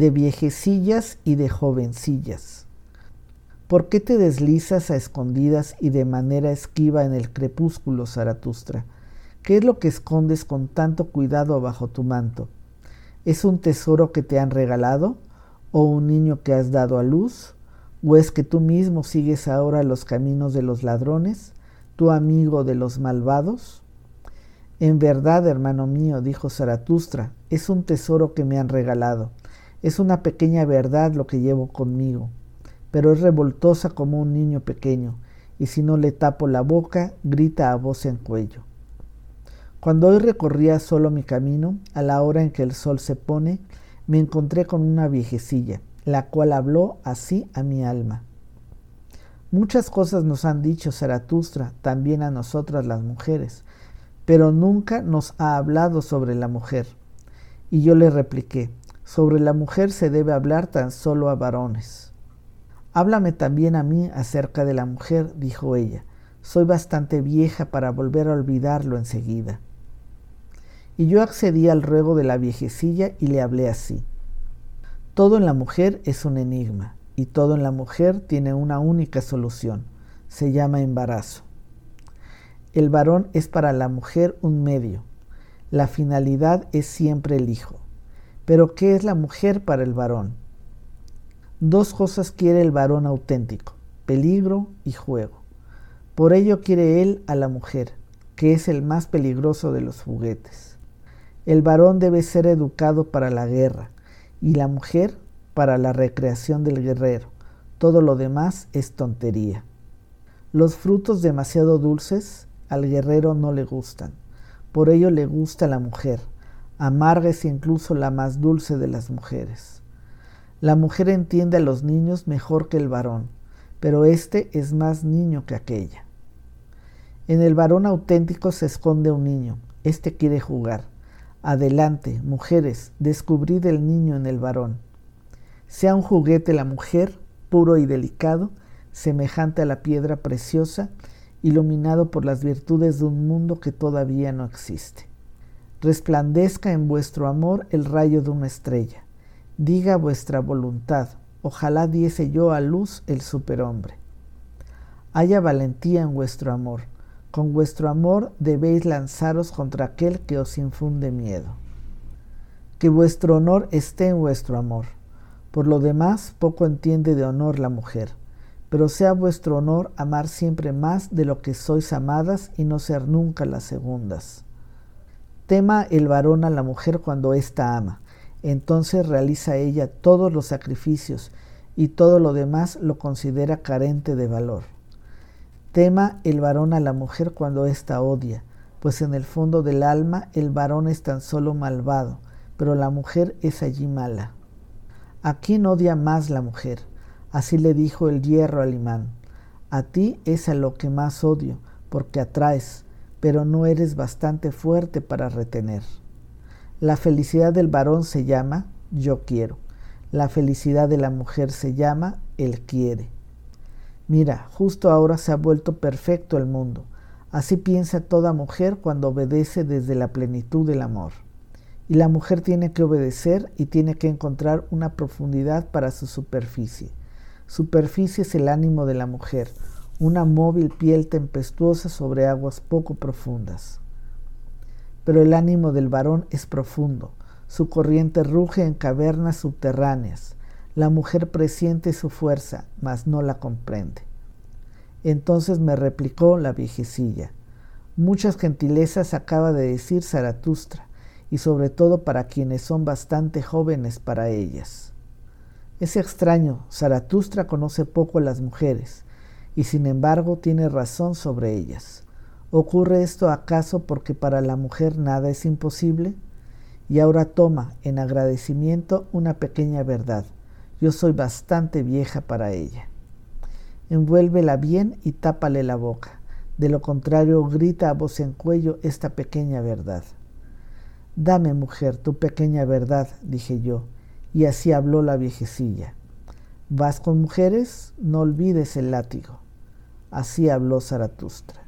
de viejecillas y de jovencillas. ¿Por qué te deslizas a escondidas y de manera esquiva en el crepúsculo, Zaratustra? ¿Qué es lo que escondes con tanto cuidado bajo tu manto? ¿Es un tesoro que te han regalado? ¿O un niño que has dado a luz? ¿O es que tú mismo sigues ahora los caminos de los ladrones, tu amigo de los malvados? En verdad, hermano mío, dijo Zaratustra, es un tesoro que me han regalado. Es una pequeña verdad lo que llevo conmigo, pero es revoltosa como un niño pequeño, y si no le tapo la boca, grita a voz en cuello. Cuando hoy recorría solo mi camino, a la hora en que el sol se pone, me encontré con una viejecilla, la cual habló así a mi alma. Muchas cosas nos han dicho Zaratustra, también a nosotras las mujeres, pero nunca nos ha hablado sobre la mujer. Y yo le repliqué, sobre la mujer se debe hablar tan solo a varones. Háblame también a mí acerca de la mujer, dijo ella. Soy bastante vieja para volver a olvidarlo enseguida. Y yo accedí al ruego de la viejecilla y le hablé así. Todo en la mujer es un enigma y todo en la mujer tiene una única solución. Se llama embarazo. El varón es para la mujer un medio. La finalidad es siempre el hijo. Pero ¿qué es la mujer para el varón? Dos cosas quiere el varón auténtico, peligro y juego. Por ello quiere él a la mujer, que es el más peligroso de los juguetes. El varón debe ser educado para la guerra y la mujer para la recreación del guerrero. Todo lo demás es tontería. Los frutos demasiado dulces al guerrero no le gustan. Por ello le gusta la mujer. Amarga es incluso la más dulce de las mujeres. La mujer entiende a los niños mejor que el varón, pero éste es más niño que aquella. En el varón auténtico se esconde un niño. Éste quiere jugar. Adelante, mujeres, descubrid el niño en el varón. Sea un juguete la mujer, puro y delicado, semejante a la piedra preciosa, iluminado por las virtudes de un mundo que todavía no existe. Resplandezca en vuestro amor el rayo de una estrella. Diga vuestra voluntad, ojalá diese yo a luz el superhombre. Haya valentía en vuestro amor, con vuestro amor debéis lanzaros contra aquel que os infunde miedo. Que vuestro honor esté en vuestro amor. Por lo demás, poco entiende de honor la mujer, pero sea vuestro honor amar siempre más de lo que sois amadas y no ser nunca las segundas. Tema el varón a la mujer cuando ésta ama, entonces realiza ella todos los sacrificios y todo lo demás lo considera carente de valor. Tema el varón a la mujer cuando ésta odia, pues en el fondo del alma el varón es tan solo malvado, pero la mujer es allí mala. ¿A quién odia más la mujer? Así le dijo el hierro al imán. A ti es a lo que más odio, porque atraes, pero no eres bastante fuerte para retener. La felicidad del varón se llama yo quiero. La felicidad de la mujer se llama él quiere. Mira, justo ahora se ha vuelto perfecto el mundo. Así piensa toda mujer cuando obedece desde la plenitud del amor. Y la mujer tiene que obedecer y tiene que encontrar una profundidad para su superficie. Superficie es el ánimo de la mujer, una móvil piel tempestuosa sobre aguas poco profundas. Pero el ánimo del varón es profundo, su corriente ruge en cavernas subterráneas, la mujer presiente su fuerza, mas no la comprende. Entonces me replicó la viejecilla. Muchas gentilezas acaba de decir Zaratustra, y sobre todo para quienes son bastante jóvenes para ellas. Es extraño, Zaratustra conoce poco a las mujeres, y sin embargo tiene razón sobre ellas. ¿Ocurre esto acaso porque para la mujer nada es imposible? Y ahora toma en agradecimiento una pequeña verdad. Yo soy bastante vieja para ella. Envuélvela bien y tápale la boca. De lo contrario, grita a voz en cuello esta pequeña verdad. Dame, mujer, tu pequeña verdad, dije yo, y así habló la viejecilla. ¿Vas con mujeres? No olvides el látigo. Así habló Zaratustra.